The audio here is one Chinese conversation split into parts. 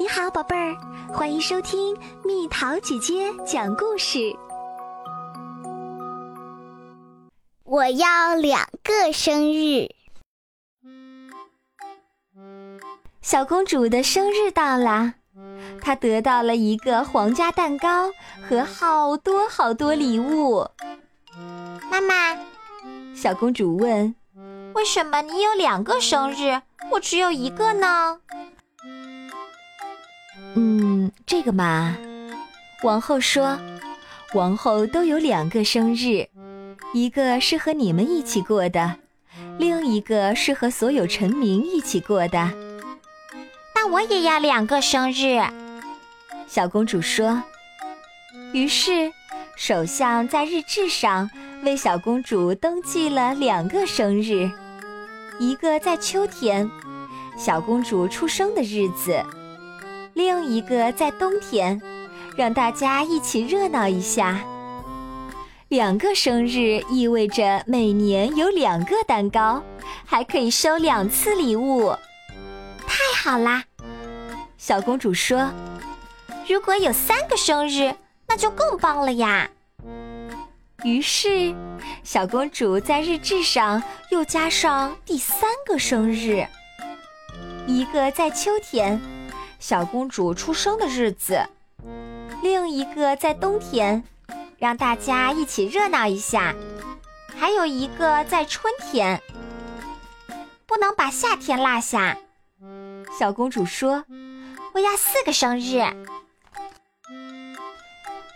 你好，宝贝儿，欢迎收听蜜桃姐姐讲故事。我要两个生日。小公主的生日到了，她得到了一个皇家蛋糕和好多好多礼物。妈妈，小公主问：“为什么你有两个生日，我只有一个呢？”嗯，这个嘛，王后说，王后都有两个生日，一个是和你们一起过的，另一个是和所有臣民一起过的。那我也要两个生日，小公主说。于是，首相在日志上为小公主登记了两个生日，一个在秋天，小公主出生的日子。另一个在冬天，让大家一起热闹一下。两个生日意味着每年有两个蛋糕，还可以收两次礼物，太好啦！小公主说：“如果有三个生日，那就更棒了呀。”于是，小公主在日志上又加上第三个生日，一个在秋天。小公主出生的日子，另一个在冬天，让大家一起热闹一下；还有一个在春天，不能把夏天落下。小公主说：“我要四个生日。”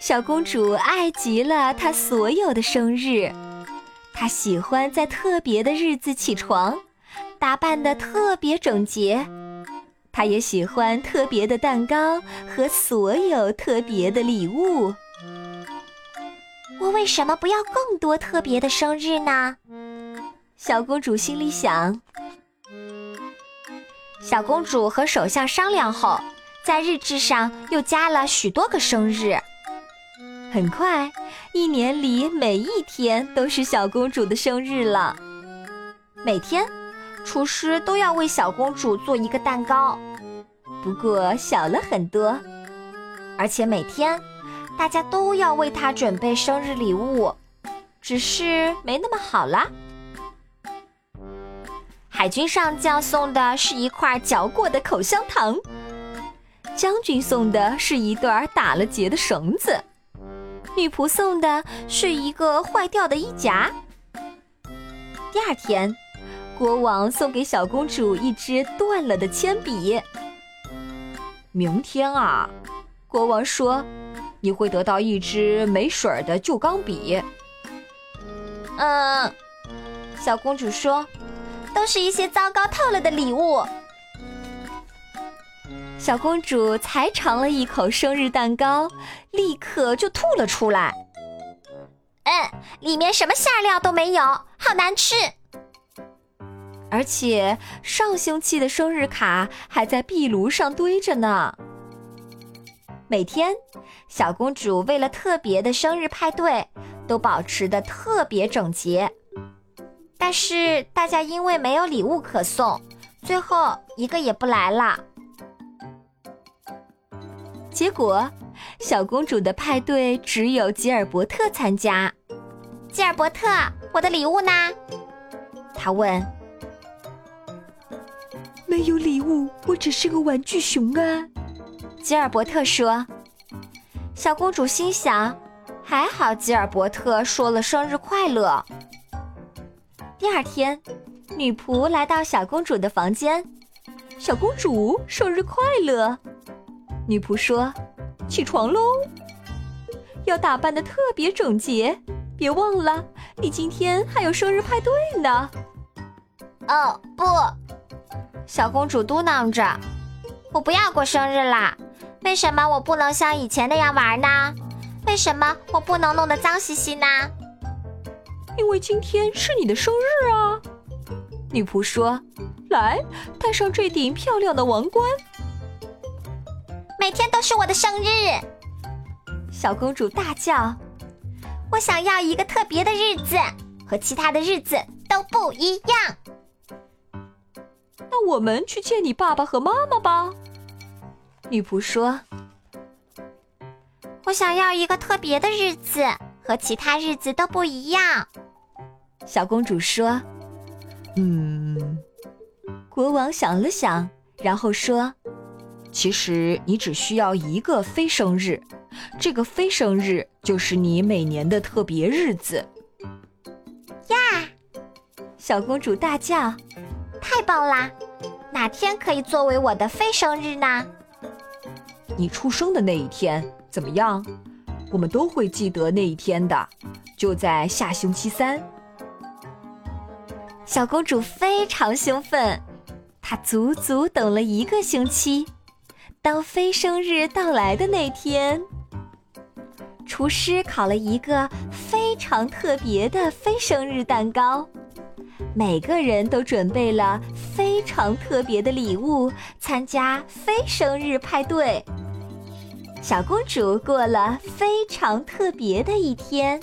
小公主爱极了她所有的生日，她喜欢在特别的日子起床，打扮得特别整洁。他也喜欢特别的蛋糕和所有特别的礼物。我为什么不要更多特别的生日呢？小公主心里想。小公主和首相商量后，在日志上又加了许多个生日。很快，一年里每一天都是小公主的生日了。每天，厨师都要为小公主做一个蛋糕。不过小了很多，而且每天大家都要为他准备生日礼物，只是没那么好啦。海军上将送的是一块嚼过的口香糖，将军送的是一段打了结的绳子，女仆送的是一个坏掉的衣夹。第二天，国王送给小公主一支断了的铅笔。明天啊，国王说，你会得到一支没水儿的旧钢笔。嗯，小公主说，都是一些糟糕透了的礼物。小公主才尝了一口生日蛋糕，立刻就吐了出来。嗯，里面什么馅料都没有，好难吃。而且上星期的生日卡还在壁炉上堆着呢。每天，小公主为了特别的生日派对，都保持的特别整洁。但是大家因为没有礼物可送，最后一个也不来了。结果，小公主的派对只有吉尔伯特参加。吉尔伯特，我的礼物呢？他问。没有礼物，我只是个玩具熊啊。吉尔伯特说。小公主心想：还好吉尔伯特说了生日快乐。第二天，女仆来到小公主的房间。小公主生日快乐！女仆说：“起床喽，要打扮的特别整洁，别忘了，你今天还有生日派对呢。”哦，不。小公主嘟囔着：“我不要过生日啦！为什么我不能像以前那样玩呢？为什么我不能弄得脏兮兮呢？”因为今天是你的生日啊！女仆说：“来，戴上这顶漂亮的王冠。”每天都是我的生日！小公主大叫：“我想要一个特别的日子，和其他的日子都不一样。”那我们去见你爸爸和妈妈吧。女仆说：“我想要一个特别的日子，和其他日子都不一样。”小公主说：“嗯。”国王想了想，然后说：“其实你只需要一个非生日，这个非生日就是你每年的特别日子。”呀！小公主大叫：“太棒啦！哪天可以作为我的非生日呢？”你出生的那一天怎么样？我们都会记得那一天的，就在下星期三。小公主非常兴奋，她足足等了一个星期。当非生日到来的那天，厨师烤了一个非常特别的非生日蛋糕，每个人都准备了非常特别的礼物，参加非生日派对。小公主过了非常特别的一天。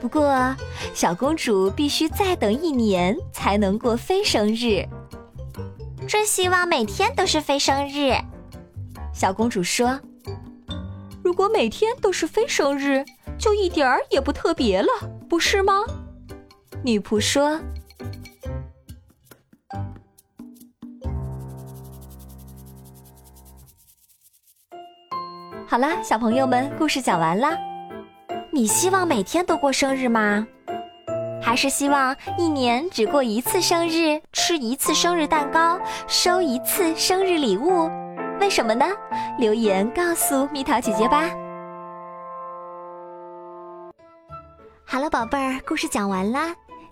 不过，小公主必须再等一年才能过非生日。真希望每天都是非生日。小公主说：“如果每天都是非生日，就一点儿也不特别了，不是吗？”女仆说：“好了，小朋友们，故事讲完了。”你希望每天都过生日吗？还是希望一年只过一次生日，吃一次生日蛋糕，收一次生日礼物？为什么呢？留言告诉蜜桃姐姐吧。好了，宝贝儿，故事讲完啦。